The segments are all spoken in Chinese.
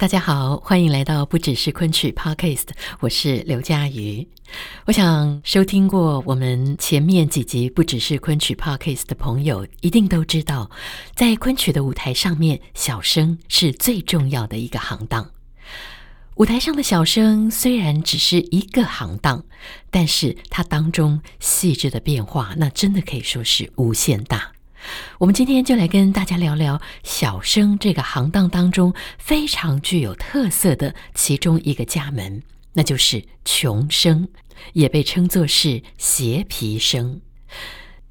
大家好，欢迎来到不只是昆曲 Podcast，我是刘佳瑜。我想收听过我们前面几集不只是昆曲 Podcast 的朋友，一定都知道，在昆曲的舞台上面，小生是最重要的一个行当。舞台上的小生虽然只是一个行当，但是它当中细致的变化，那真的可以说是无限大。我们今天就来跟大家聊聊小生这个行当当中非常具有特色的其中一个家门，那就是穷生，也被称作是斜皮生。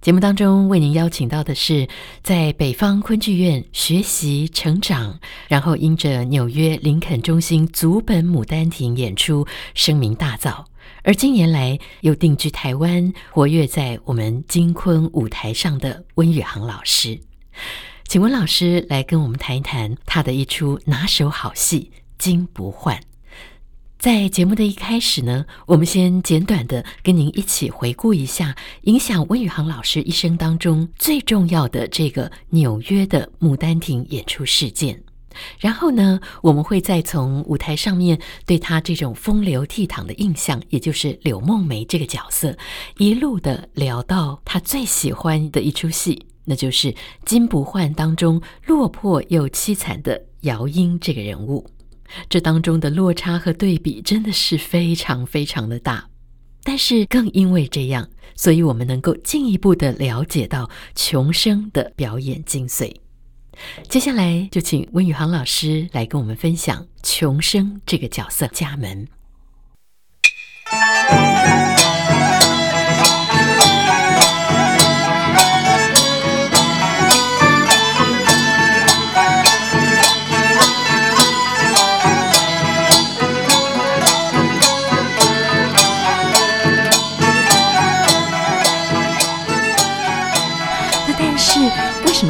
节目当中为您邀请到的是在北方昆剧院学习成长，然后因着纽约林肯中心祖本《牡丹亭》演出声名大噪。而近年来又定居台湾，活跃在我们金昆舞台上的温宇航老师，请温老师来跟我们谈一谈他的一出拿手好戏《金不换》。在节目的一开始呢，我们先简短的跟您一起回顾一下影响温宇航老师一生当中最重要的这个纽约的《牡丹亭》演出事件。然后呢，我们会再从舞台上面对他这种风流倜傥的印象，也就是柳梦梅这个角色，一路的聊到他最喜欢的一出戏，那就是《金不换》当中落魄又凄惨的姚英这个人物。这当中的落差和对比真的是非常非常的大，但是更因为这样，所以我们能够进一步的了解到琼生的表演精髓。接下来就请温宇航老师来跟我们分享穷生这个角色家门。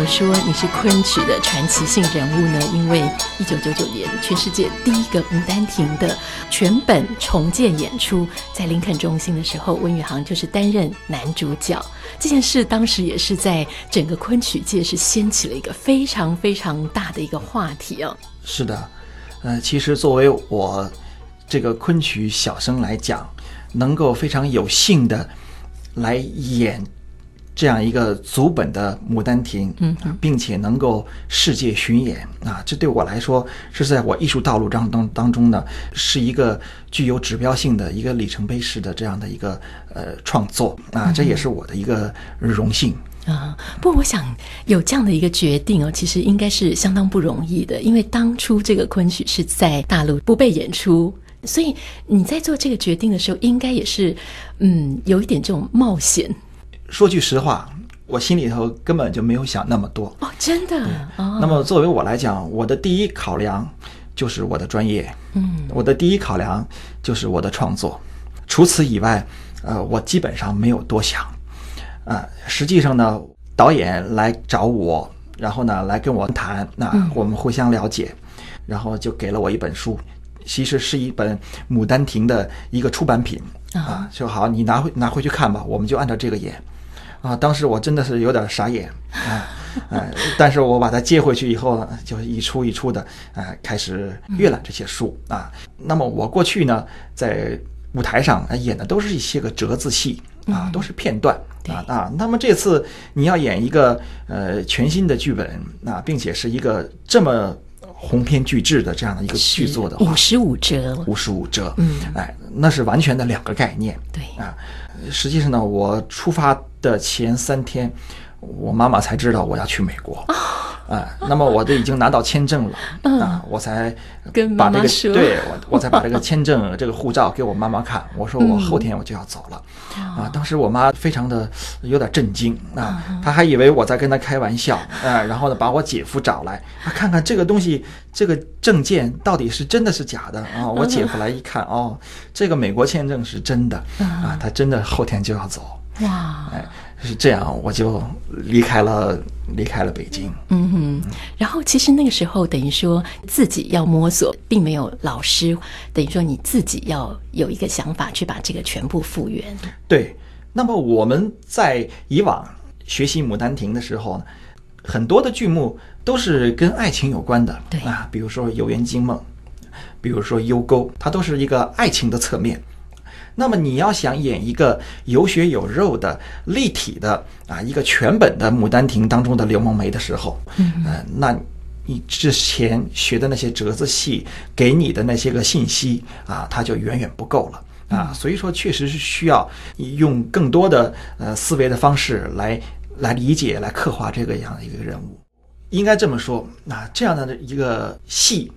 说你是昆曲的传奇性人物呢？因为一九九九年全世界第一个《牡丹亭》的全本重建演出，在林肯中心的时候，温宇航就是担任男主角。这件事当时也是在整个昆曲界是掀起了一个非常非常大的一个话题哦。是的，呃，其实作为我这个昆曲小生来讲，能够非常有幸的来演。这样一个足本的《牡丹亭》，嗯，并且能够世界巡演啊，这对我来说是在我艺术道路当当当中呢，是一个具有指标性的一个里程碑式的这样的一个呃创作啊，这也是我的一个荣幸啊。不过，我想有这样的一个决定哦，其实应该是相当不容易的，因为当初这个昆曲是在大陆不被演出，所以你在做这个决定的时候，应该也是嗯有一点这种冒险。说句实话，我心里头根本就没有想那么多。哦，真的。哦，那么作为我来讲，我的第一考量就是我的专业，嗯，我的第一考量就是我的创作。除此以外，呃，我基本上没有多想。啊，实际上呢，导演来找我，然后呢来跟我谈，那我们互相了解，然后就给了我一本书，其实是一本《牡丹亭》的一个出版品。啊，就好，你拿回拿回去看吧，我们就按照这个演。啊，当时我真的是有点傻眼啊，呃，但是我把它接回去以后呢，就一出一出的，呃，开始阅览这些书啊。那么我过去呢，在舞台上演的都是一些个折子戏啊，都是片段啊啊。那么这次你要演一个呃全新的剧本啊，并且是一个这么鸿篇巨制的这样的一个巨作的话，五十五折，五十五折，嗯，哎，那是完全的两个概念，对。啊。实际上呢，我出发的前三天，我妈妈才知道我要去美国。啊，那么我都已经拿到签证了 啊，我才把这个对我我才把这个签证这个护照给我妈妈看，我说我后天我就要走了啊。当时我妈非常的有点震惊啊，她还以为我在跟她开玩笑啊，然后呢把我姐夫找来，看看这个东西这个证件到底是真的是假的啊。我姐夫来一看哦，这个美国签证是真的啊，他真的后天就要走。哇，哎，是这样，我就离开了，离开了北京。嗯哼，然后其实那个时候等于说自己要摸索，并没有老师，等于说你自己要有一个想法去把这个全部复原。对，那么我们在以往学习《牡丹亭》的时候呢，很多的剧目都是跟爱情有关的，对啊，比如说《游园惊梦》，比如说《幽沟》，它都是一个爱情的侧面。那么你要想演一个有血有肉的立体的啊一个全本的《牡丹亭》当中的刘梦梅的时候，嗯、呃，那你之前学的那些折子戏给你的那些个信息啊，它就远远不够了啊。所以说，确实是需要用更多的呃思维的方式来来理解、来刻画这个样的一个人物。应该这么说，啊，这样的一个戏，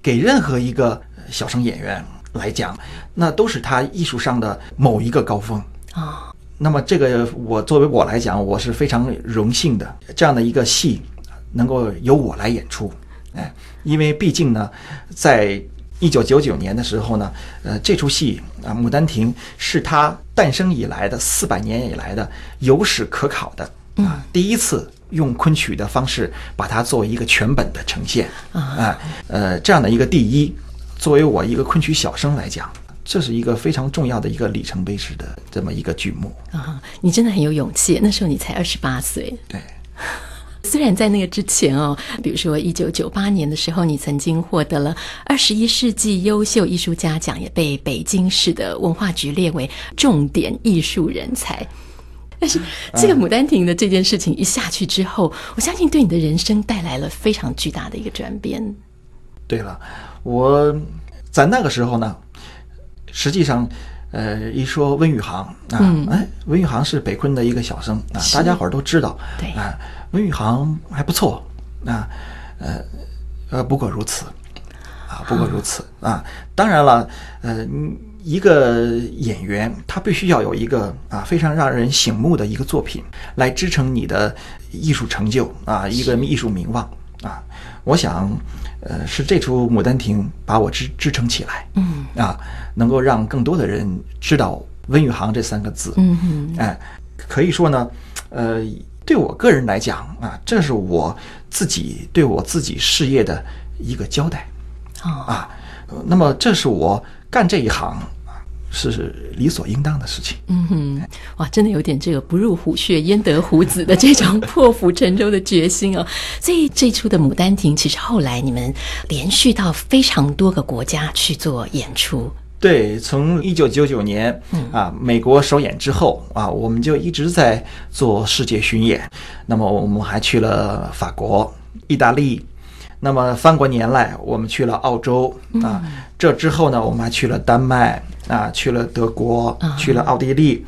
给任何一个小生演员。来讲，那都是他艺术上的某一个高峰啊。Oh. 那么这个我作为我来讲，我是非常荣幸的，这样的一个戏能够由我来演出。哎，因为毕竟呢，在一九九九年的时候呢，呃，这出戏啊，《牡丹亭》是他诞生以来的四百年以来的有史可考的啊，第一次用昆曲的方式把它作为一个全本的呈现啊，呃，这样的一个第一。作为我一个昆曲小生来讲，这是一个非常重要的一个里程碑式的这么一个剧目啊！你真的很有勇气，那时候你才二十八岁。对，虽然在那个之前哦，比如说一九九八年的时候，你曾经获得了二十一世纪优秀艺术家奖，也被北京市的文化局列为重点艺术人才。但是这个《牡丹亭》的这件事情一下去之后，嗯、我相信对你的人生带来了非常巨大的一个转变。对了。我在那个时候呢，实际上，呃，一说温宇航啊，嗯、哎，温宇航是北昆的一个小生啊，大家伙儿都知道，对啊，温宇航还不错啊，呃，呃，不过如此啊，不过如此啊，啊。当然了，呃，一个演员他必须要有一个啊非常让人醒目的一个作品来支撑你的艺术成就啊，一个艺术名望啊。我想。呃，是这出《牡丹亭》把我支支撑起来，嗯啊，能够让更多的人知道温宇航这三个字，嗯哼，哎，可以说呢，呃，对我个人来讲啊，这是我自己对我自己事业的一个交代，啊，那么这是我干这一行。是理所应当的事情。嗯哼，哇，真的有点这个不入虎穴焉得虎子的这种破釜沉舟的决心哦。所以这出的《牡丹亭》，其实后来你们连续到非常多个国家去做演出。对，从一九九九年啊美国首演之后啊，我们就一直在做世界巡演。那么我们还去了法国、意大利。那么翻过年来，我们去了澳洲啊。这之后呢，我们还去了丹麦。啊，去了德国，去了奥地利，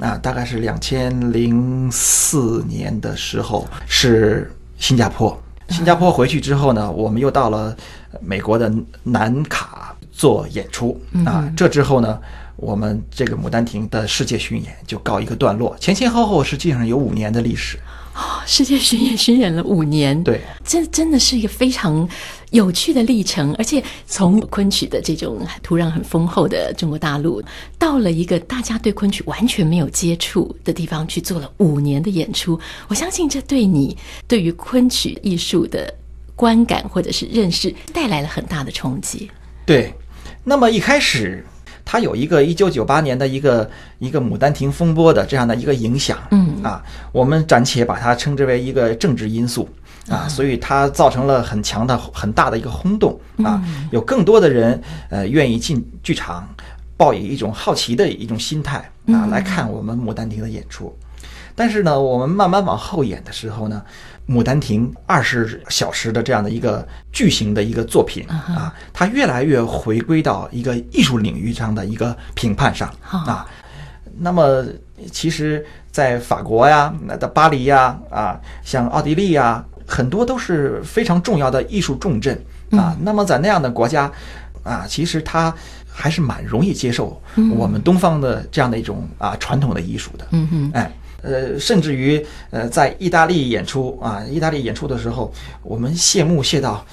啊，大概是两千零四年的时候是新加坡。新加坡回去之后呢，我们又到了美国的南卡做演出。啊，这之后呢，我们这个《牡丹亭》的世界巡演就告一个段落。前前后后实际上有五年的历史。哦，世界巡演巡演了五年，对，这真的是一个非常有趣的历程。而且从昆曲的这种土壤很丰厚的中国大陆，到了一个大家对昆曲完全没有接触的地方去做了五年的演出，我相信这对你对于昆曲艺术的观感或者是认识带来了很大的冲击。对，那么一开始。它有一个一九九八年的一个一个牡丹亭风波的这样的一个影响，嗯啊，我们暂且把它称之为一个政治因素啊，所以它造成了很强的很大的一个轰动啊，有更多的人呃愿意进剧场，抱以一种好奇的一种心态啊来看我们牡丹亭的演出，但是呢，我们慢慢往后演的时候呢。《牡丹亭》二十小时的这样的一个巨型的一个作品啊，它越来越回归到一个艺术领域上的一个评判上啊。那么，其实，在法国呀、那的巴黎呀、啊，像奥地利呀，很多都是非常重要的艺术重镇啊。嗯、那么在那样的国家啊，其实他还是蛮容易接受我们东方的这样的一种啊传统的艺术的。嗯嗯，哎，呃，甚至于呃，在意大利演出啊，意大利演出的时候，我们谢幕谢到。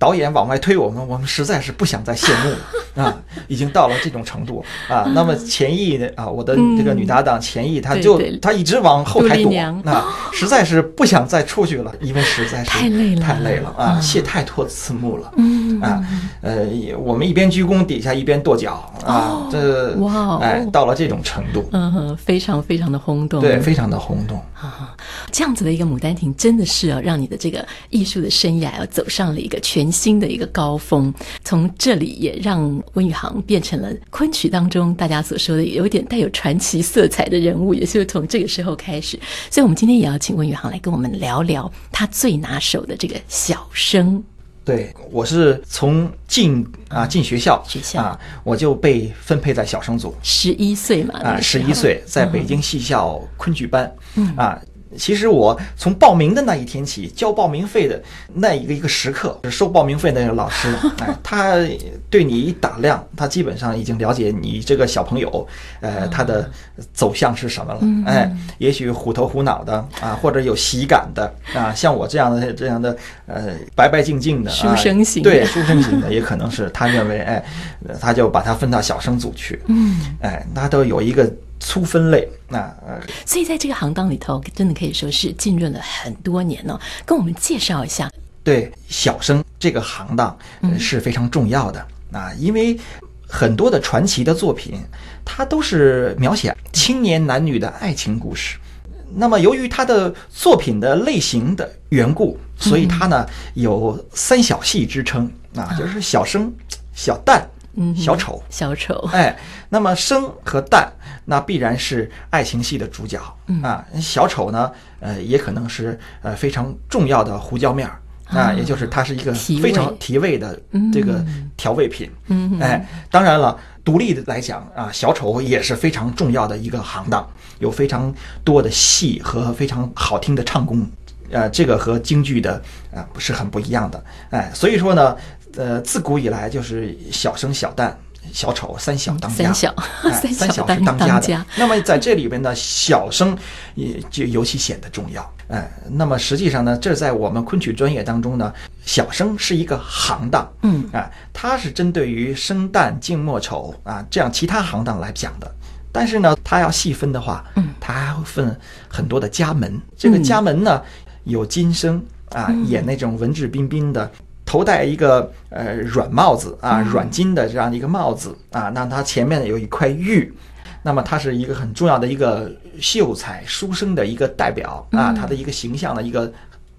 导演往外推我们，我们实在是不想再谢幕了 啊！已经到了这种程度啊。那么钱毅的啊，我的这个女搭档钱毅，她就她一直往后台躲啊，实在是不想再出去了，因为实在是太累了，太累了啊！谢太多次幕了，啊，呃，我们一边鞠躬，底下一边跺脚啊，这哇，哎，到了这种程度，嗯哼，非常非常的轰动，对，非常的轰动啊！这样子的一个《牡丹亭》，真的是啊，让你的这个艺术的生涯要走上了一个全。新的一个高峰，从这里也让温宇航变成了昆曲当中大家所说的有点带有传奇色彩的人物，也就是从这个时候开始。所以，我们今天也要请温宇航来跟我们聊聊他最拿手的这个小生。对，我是从进啊进学校学校啊，我就被分配在小生组，十一岁嘛啊，十一岁在北京戏校昆剧班，嗯啊。其实我从报名的那一天起，交报名费的那一个一个时刻，收报名费的那个老师，哎，他对你一打量，他基本上已经了解你这个小朋友，呃，他的走向是什么了，哎，也许虎头虎脑的啊，或者有喜感的啊，像我这样的这样的呃白白净净的书生型，对，书生型的也可能是他认为，哎，他就把他分到小生组去，嗯，哎，他都有一个。粗分类，那呃，所以在这个行当里头，真的可以说是浸润了很多年呢、哦。跟我们介绍一下，对小生这个行当是非常重要的。啊，嗯、因为很多的传奇的作品，它都是描写青年男女的爱情故事。那么由于他的作品的类型的缘故，所以他呢有三小戏之称啊，就是小生、小旦。嗯，小丑，小丑，哎，那么生和旦，那必然是爱情戏的主角、嗯、啊。小丑呢，呃，也可能是呃非常重要的胡椒面儿啊，也就是它是一个非常提味的这个调味品。嗯，哎，当然了，独立的来讲啊，小丑也是非常重要的一个行当，有非常多的戏和非常好听的唱功，呃，这个和京剧的啊不是很不一样的。哎，所以说呢。呃，自古以来就是小生、小旦、小丑三小当家，三小，哎、三小是当家的。那么在这里边呢，小生也就尤其显得重要。哎，那么实际上呢，这在我们昆曲专业当中呢，小生是一个行当，嗯，啊，它是针对于生旦净末丑啊这样其他行当来讲的。但是呢，它要细分的话，嗯，它还会分很多的家门。这个家门呢，有金生啊，演那种文质彬彬的。头戴一个呃软帽子啊，软金的这样的一个帽子啊，那它前面有一块玉，那么它是一个很重要的一个秀才书生的一个代表啊，他的一个形象的一个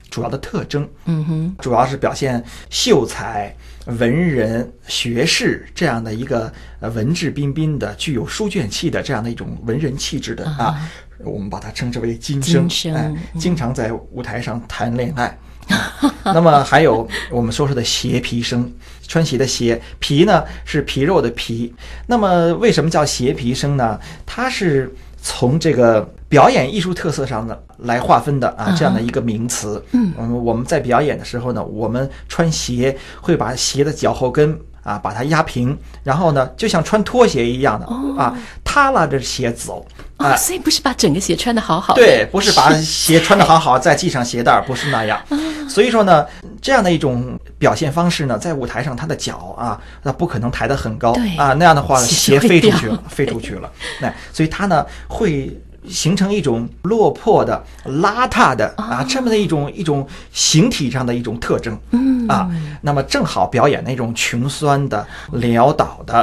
主要的特征，嗯哼，主要是表现秀才、文人、学士这样的一个呃文质彬彬的、具有书卷气的这样的一种文人气质的啊，我们把它称之为金生，哎，经常在舞台上谈恋爱。那么还有我们说说的鞋皮生，穿鞋的鞋皮呢是皮肉的皮。那么为什么叫鞋皮生呢？它是从这个表演艺术特色上呢来划分的啊，这样的一个名词。嗯，我们在表演的时候呢，我们穿鞋会把鞋的脚后跟啊把它压平，然后呢就像穿拖鞋一样的啊，踏拉着鞋走。啊、哦，所以不是把整个鞋穿得好好的，对，不是把 鞋穿得好好，再系上鞋带，不是那样。所以说呢，这样的一种表现方式呢，在舞台上，他的脚啊，那不可能抬得很高啊，那样的话，鞋飞出去了，飞出去了。那 所以他呢会。形成一种落魄的、邋遢的啊，这么的一种一种形体上的一种特征，嗯。啊，那么正好表演那种穷酸的、潦倒的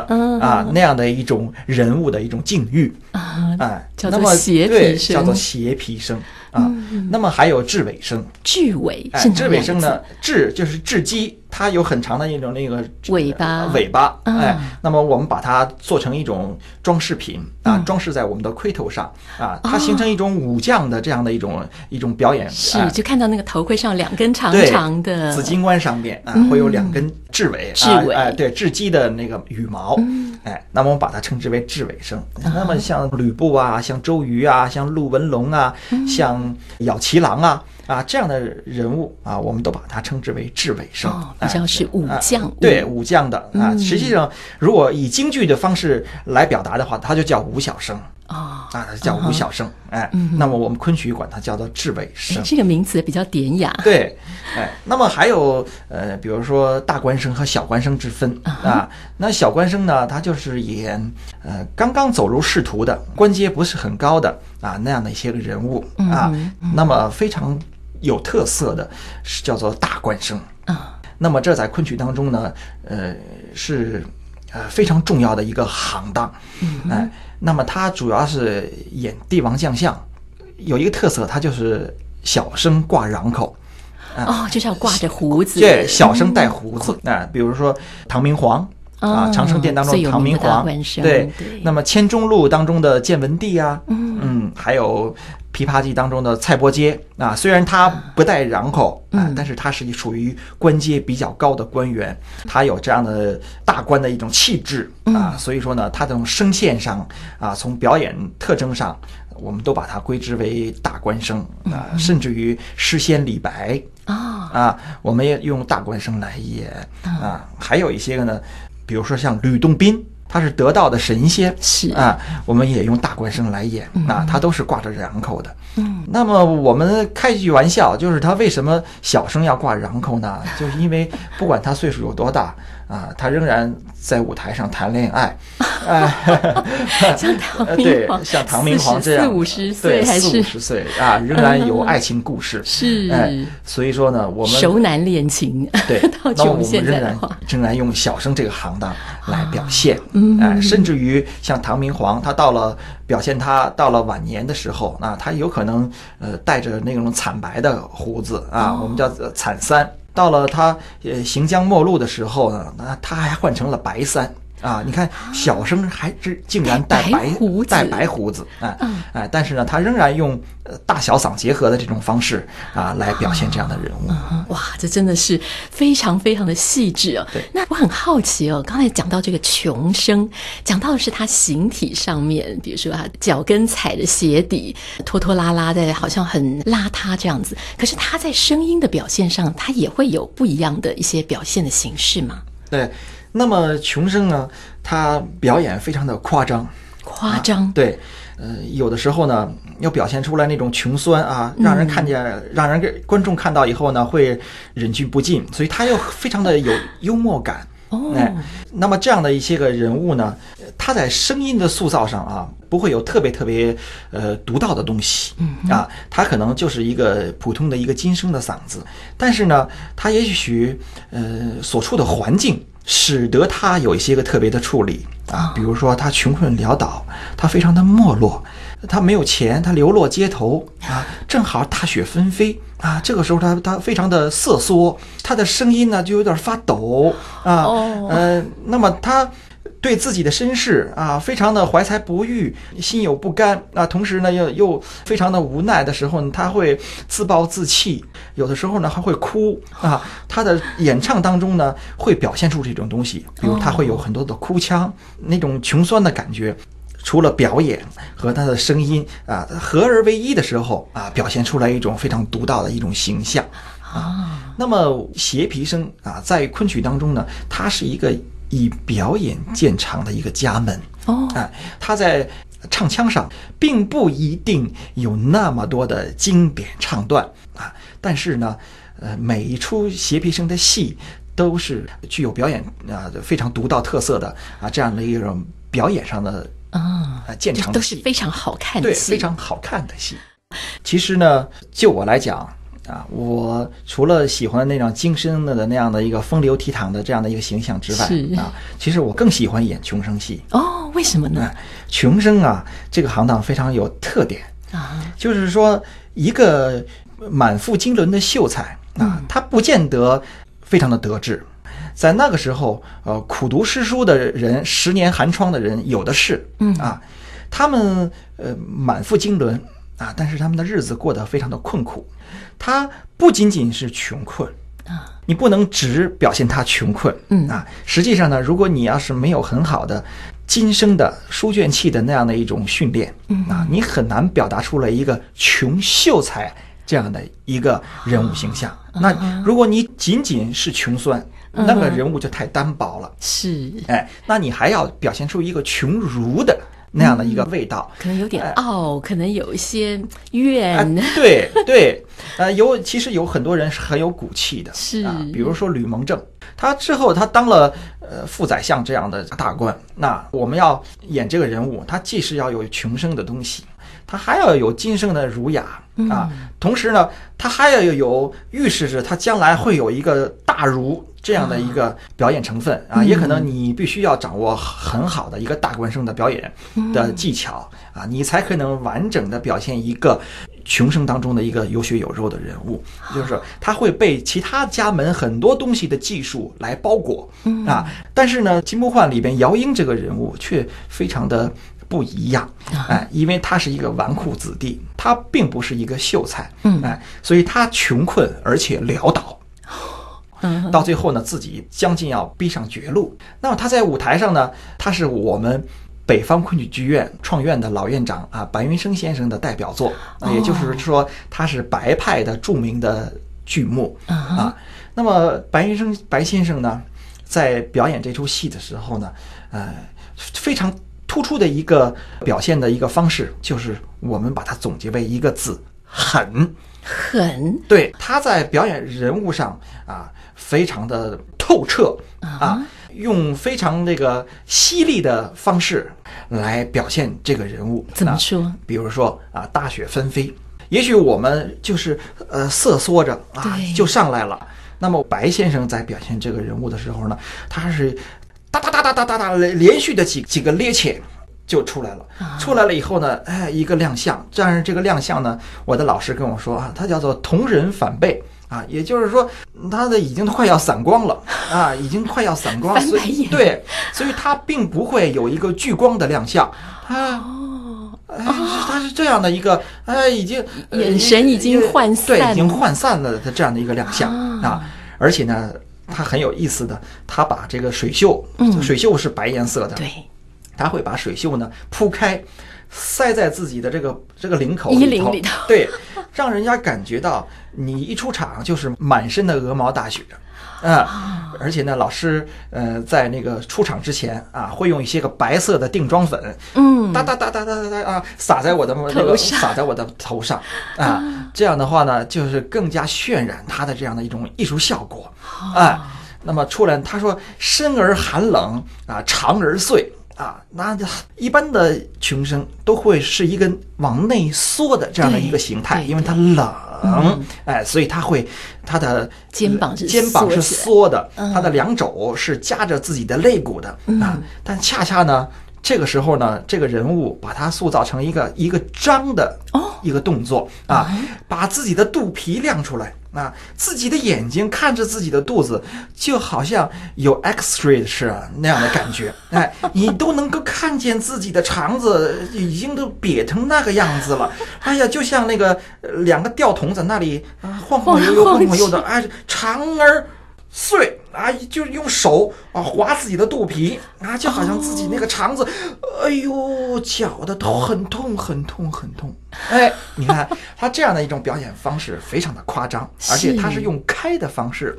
啊那样的一种人物的一种境遇。啊，哎，叫做鞋皮生，叫做邪皮生啊。那么还有雉尾生，雉尾，哎，雉尾生呢，雉就是雉鸡。它有很长的一种那个尾巴，尾巴，哎，那么我们把它做成一种装饰品啊，装饰在我们的盔头上啊，它形成一种武将的这样的一种一种表演。是，就看到那个头盔上两根长长的。紫金冠上面啊，会有两根雉尾，雉尾，哎，对，雉鸡的那个羽毛，哎，那么我们把它称之为雉尾生。那么像吕布啊，像周瑜啊，像陆文龙啊，像咬旗郎啊。啊，这样的人物啊，我们都把它称之为智尾生，比较是武将，啊、对武将的啊。嗯、实际上，如果以京剧的方式来表达的话，他就叫武小生。啊，啊，叫武小生，哎，那么我们昆曲管它叫做智尾生，这个名词比较典雅。对，哎，那么还有呃，比如说大官生和小官生之分啊。那小官生呢，他就是演呃刚刚走入仕途的，官阶不是很高的啊那样的一些个人物啊。那么非常有特色的是叫做大官生。啊。那么这在昆曲当中呢，呃是呃非常重要的一个行当，哎。那么它主要是演帝王将相，有一个特色，它就是小生挂瓤口，哦，就是要挂着胡子，对，小生带胡子。啊，比如说唐明皇啊，长生殿当中唐明皇，对，那么千钟录当中的建文帝啊，嗯，还有。《琵琶记》当中的蔡伯喈啊，虽然他不带瓤口啊，但是他是属于官阶比较高的官员，他有这样的大官的一种气质啊，所以说呢，他这种声线上啊，从表演特征上，我们都把它归之为大官生啊，甚至于诗仙李白啊啊，我们也用大官生来演啊，还有一些个呢，比如说像吕洞宾。他是得道的神仙，是啊，我们也用大官生来演，啊，他都是挂着瓤口的。嗯，那么我们开一句玩笑，就是他为什么小生要挂瓤口呢？就是因为不管他岁数有多大。啊，他仍然在舞台上谈恋爱，啊，像唐明皇，对，像唐明皇这样，四五十岁还是四五十岁啊，仍然有爱情故事，是，哎，所以说呢，我们熟男恋情，对，那我们仍然仍然用小生这个行当来表现，哎，甚至于像唐明皇，他到了表现他到了晚年的时候，啊，他有可能呃带着那种惨白的胡子啊，我们叫惨三。到了他呃行将末路的时候呢，那他还换成了白三。啊！你看小生还是竟然带白，白胡子，带白胡子，哎哎，但是呢，他仍然用呃大小嗓结合的这种方式啊来表现这样的人物。哇，这真的是非常非常的细致哦。对，那我很好奇哦，刚才讲到这个穷生，讲到的是他形体上面，比如说他脚跟踩着鞋底，拖拖拉拉的，好像很邋遢这样子。可是他在声音的表现上，他也会有不一样的一些表现的形式吗？对。那么穷生呢，他表演非常的夸张，夸张、啊，对，呃，有的时候呢，要表现出来那种穷酸啊，让人看见，嗯、让人给观众看到以后呢，会忍俊不禁，所以他又非常的有幽默感。哦，哎，那么这样的一些个人物呢，他在声音的塑造上啊，不会有特别特别呃独到的东西，嗯啊，他可能就是一个普通的一个金声的嗓子，但是呢，他也许呃所处的环境。使得他有一些个特别的处理啊，比如说他穷困潦倒，他非常的没落，他没有钱，他流落街头啊，正好大雪纷飞啊，这个时候他他非常的瑟缩，他的声音呢就有点发抖啊，呃，那么他。对自己的身世啊，非常的怀才不遇，心有不甘啊。同时呢，又又非常的无奈的时候呢，他会自暴自弃，有的时候呢还会哭啊。他的演唱当中呢，会表现出这种东西，比如他会有很多的哭腔，那种穷酸的感觉。除了表演和他的声音啊合而为一的时候啊，表现出来一种非常独到的一种形象啊。那么斜皮声啊，在昆曲当中呢，它是一个。以表演见长的一个家门哦，啊，他在唱腔上并不一定有那么多的经典唱段啊，但是呢，呃，每一出斜皮生的戏都是具有表演啊非常独到特色的啊这样的一种表演上的啊见长的戏，都是非常好看的戏，对，非常好看的戏。其实呢，就我来讲。啊，我除了喜欢那种精深的那样的一个风流倜傥的这样的一个形象之外，啊，其实我更喜欢演穷生戏。哦，为什么呢？穷生啊，这个行当非常有特点啊，就是说一个满腹经纶的秀才啊，他不见得非常的得志，在那个时候，呃，苦读诗书的人，十年寒窗的人有的是，嗯啊，他们呃满腹经纶啊，但是他们的日子过得非常的困苦。他不仅仅是穷困啊，你不能只表现他穷困，嗯啊，实际上呢，如果你要是没有很好的今生的书卷气的那样的一种训练，嗯啊，你很难表达出来一个穷秀才这样的一个人物形象。那如果你仅仅是穷酸，那个人物就太单薄了。是，哎，那你还要表现出一个穷儒的。那样的一个味道，可能有点傲，呃、可能有一些怨。呃、对对，呃，有其实有很多人是很有骨气的，是啊、呃，比如说吕蒙正，他之后他当了呃副宰相这样的大官。那我们要演这个人物，他既是要有穷生的东西，他还要有今生的儒雅啊、同时呢，他还要有预示着他将来会有一个大儒。这样的一个表演成分啊，也可能你必须要掌握很好的一个大官生的表演的技巧啊，你才可能完整的表现一个穷生当中的一个有血有肉的人物。就是说，他会被其他家门很多东西的技术来包裹啊。但是呢，金不换里边姚英这个人物却非常的不一样，哎，因为他是一个纨绔子弟，他并不是一个秀才，哎，所以他穷困而且潦倒。到最后呢，自己将近要逼上绝路。那么他在舞台上呢，他是我们北方昆曲剧院创院的老院长啊，白云生先生的代表作，也就是说他是白派的著名的剧目啊。那么白云生白先生呢，在表演这出戏的时候呢，呃，非常突出的一个表现的一个方式，就是我们把它总结为一个字：狠。狠。对，他在表演人物上啊。非常的透彻啊，用非常那个犀利的方式来表现这个人物。怎么说？比如说啊，大雪纷飞，也许我们就是呃瑟缩着啊就上来了。那么白先生在表现这个人物的时候呢，他是哒哒哒哒哒哒哒连续的几几个趔趄就出来了。出来了以后呢，哎，一个亮相。但是这个亮相呢，我的老师跟我说啊，他叫做同人反背。啊，也就是说，他的已经快要散光了 啊，已经快要散光，所以对，所以他并不会有一个聚光的亮相，他哦，哎，他是这样的一个，哎，已经眼神已经涣散，对，已经涣散了的这样的一个亮相啊，而且呢，他很有意思的，他把这个水袖，水袖是白颜色的，对，他会把水袖呢铺开。塞在自己的这个这个领口里头，对，让人家感觉到你一出场就是满身的鹅毛大雪，啊，而且呢，老师呃在那个出场之前啊，会用一些个白色的定妆粉，嗯，哒哒哒哒哒哒哒啊，撒在我的那个撒在我的头上啊，这样的话呢，就是更加渲染它的这样的一种艺术效果啊。那么出来他说深而寒冷啊，长而碎。啊，那一般的穷生都会是一个往内缩的这样的一个形态，因为它冷，嗯，哎，所以他会他的肩膀是肩膀是缩的，他的两肘是夹着自己的肋骨的啊。但恰恰呢，这个时候呢，这个人物把他塑造成一个一个张的一个动作啊，把自己的肚皮亮出来。啊，自己的眼睛看着自己的肚子，就好像有 X-ray 是那样的感觉。哎，你都能够看见自己的肠子已经都瘪成那个样子了。哎呀，就像那个两个吊桶在那里啊晃晃悠悠，晃晃悠悠的，哎，肠儿碎啊，就是用手啊划自己的肚皮啊，就好像自己那个肠子，哎呦，绞的都很痛很痛很痛。哎，你看他这样的一种表演方式非常的夸张，而且他是用开的方式。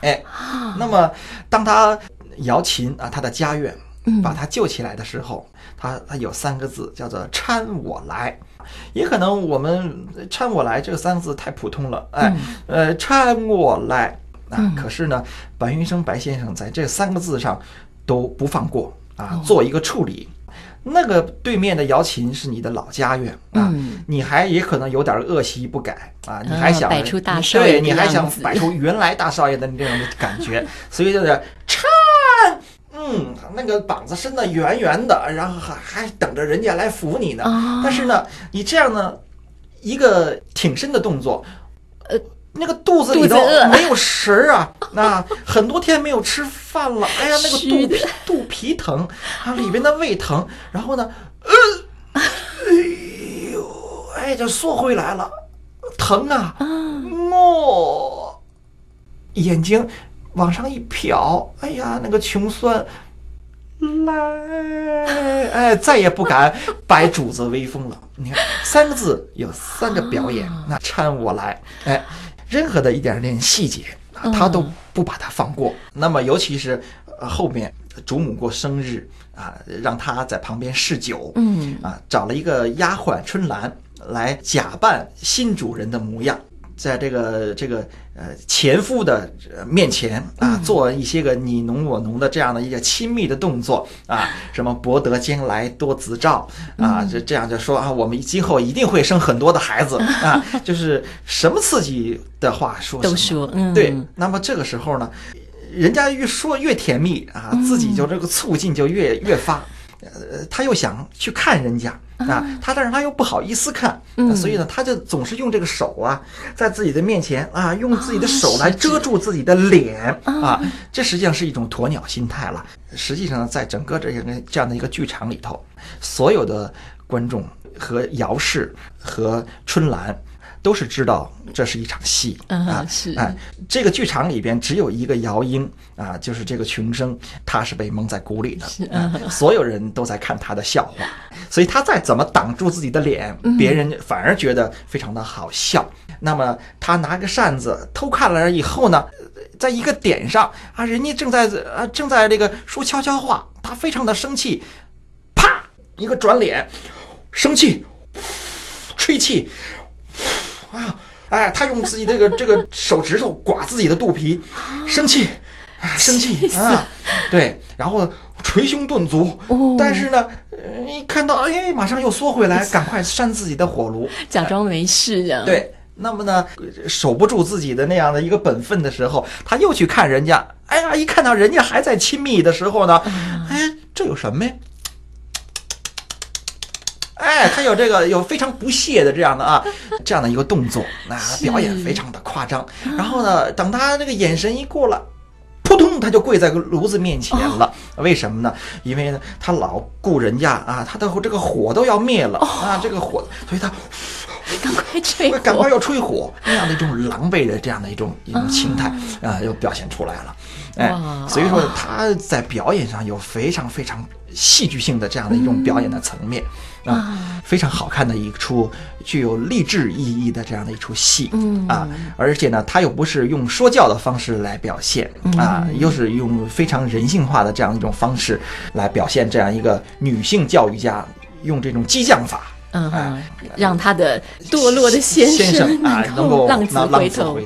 哎，那么当他摇琴啊，他的家乐把他救起来的时候，他他有三个字叫做搀我来，也可能我们搀我来这个三个字太普通了。哎，呃，搀我来。啊，可是呢，白云生白先生在这三个字上都不放过啊，做一个处理。那个对面的瑶琴是你的老家院啊，你还也可能有点恶习不改啊，你还想摆出大少爷，对，你还想摆出原来大少爷的那种感觉，所以就是颤，嗯，那个膀子伸得圆圆的，然后还还等着人家来扶你呢。但是呢，你这样呢，一个挺身的动作，呃。那个肚子里头没有食儿啊，那很多天没有吃饭了。哎呀，那个肚皮肚皮疼啊，里边的胃疼，然后呢，呃，哎呦，哎，就缩回来了，疼啊，哦，眼睛往上一瞟，哎呀，那个穷酸来，哎，再也不敢摆主子威风了。你看，三个字有三个表演，那搀我来，哎，任何的一点点细节，他都不把它放过。那么，尤其是后面主母过生日啊，让他在旁边侍酒，嗯，啊，找了一个丫鬟春兰来假扮新主人的模样。在这个这个呃前夫的面前啊，做一些个你侬我侬的这样的一个亲密的动作啊，什么博得将来多子兆啊，就这样就说啊，我们今后一定会生很多的孩子啊，就是什么刺激的话说都说，嗯，对。那么这个时候呢，人家越说越甜蜜啊，自己就这个促进就越越发，呃，他又想去看人家。啊，他但是他又不好意思看，嗯，所以呢，他就总是用这个手啊，在自己的面前啊，用自己的手来遮住自己的脸啊，这实际上是一种鸵鸟心态了。实际上，在整个这些这样的一个剧场里头，所有的观众和姚氏和春兰。都是知道这是一场戏啊，是哎，这个剧场里边只有一个姚英啊，就是这个穷生，他是被蒙在鼓里的，所有人都在看他的笑话，所以他再怎么挡住自己的脸，别人反而觉得非常的好笑。那么他拿个扇子偷看了以后呢，在一个点上啊，人家正在啊正在这个说悄悄话，他非常的生气，啪一个转脸，生气，吹气。啊，哎，他用自己这个这个手指头刮自己的肚皮，生气，生气啊，对，然后捶胸顿足，但是呢，一看到哎，马上又缩回来，赶快扇自己的火炉，假装没事这样。对，那么呢，守不住自己的那样的一个本分的时候，他又去看人家，哎呀，一看到人家还在亲密的时候呢，哎，这有什么呀？哎，他有这个有非常不屑的这样的啊，这样的一个动作，那表演非常的夸张。然后呢，等他那个眼神一过了，扑通，他就跪在炉子面前了。为什么呢？因为呢，他老顾人家啊，他的这个火都要灭了啊，这个火，所以他赶快吹，赶快要吹火，那样的一种狼狈的这样的一种一种情态啊，又表现出来了。哎，所以说他在表演上有非常非常戏剧性的这样的一种表演的层面。啊，非常好看的一出具有励志意义的这样的一出戏，嗯啊，而且呢，他又不是用说教的方式来表现，啊，又是用非常人性化的这样一种方式来表现这样一个女性教育家用这种激将法，嗯啊，让他的堕落的先生，先生啊 能够浪子，回头。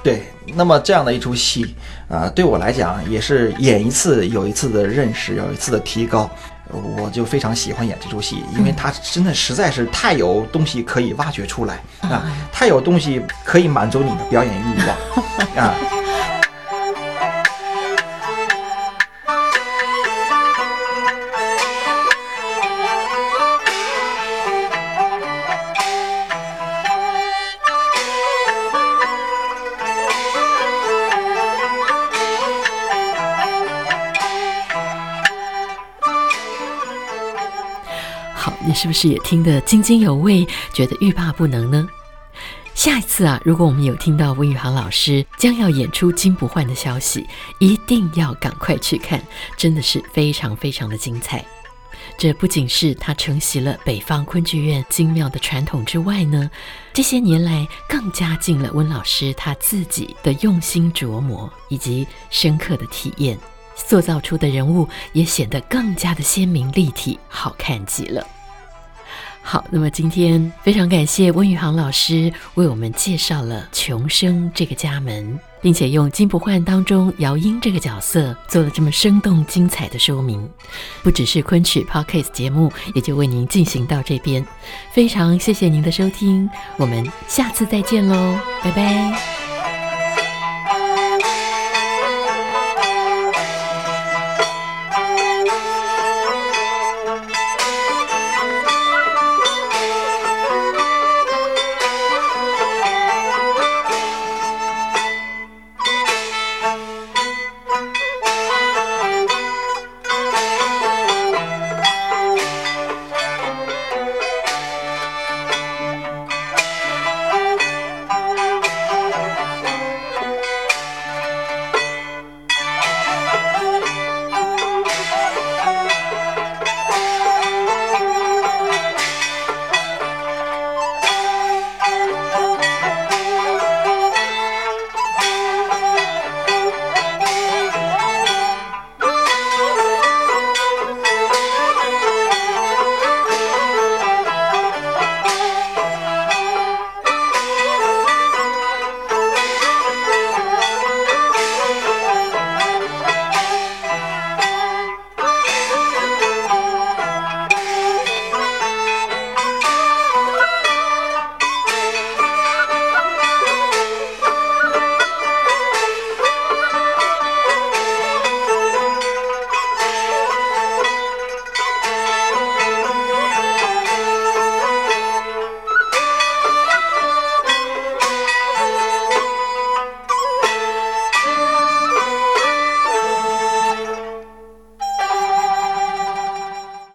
对，那么这样的一出戏啊，对我来讲也是演一次有一次的认识，有一次的提高。我就非常喜欢演这出戏，因为它真的实在是太有东西可以挖掘出来啊，太有东西可以满足你的表演欲望 啊。是不是也听得津津有味，觉得欲罢不能呢？下一次啊，如果我们有听到温宇航老师将要演出金不换的消息，一定要赶快去看，真的是非常非常的精彩。这不仅是他承袭了北方昆剧院精妙的传统之外呢，这些年来更加进了温老师他自己的用心琢磨以及深刻的体验，塑造出的人物也显得更加的鲜明立体，好看极了。好，那么今天非常感谢温宇航老师为我们介绍了穷生这个家门，并且用金不换当中姚英这个角色做了这么生动精彩的说明。不只是昆曲 Podcast 节目，也就为您进行到这边。非常谢谢您的收听，我们下次再见喽，拜拜。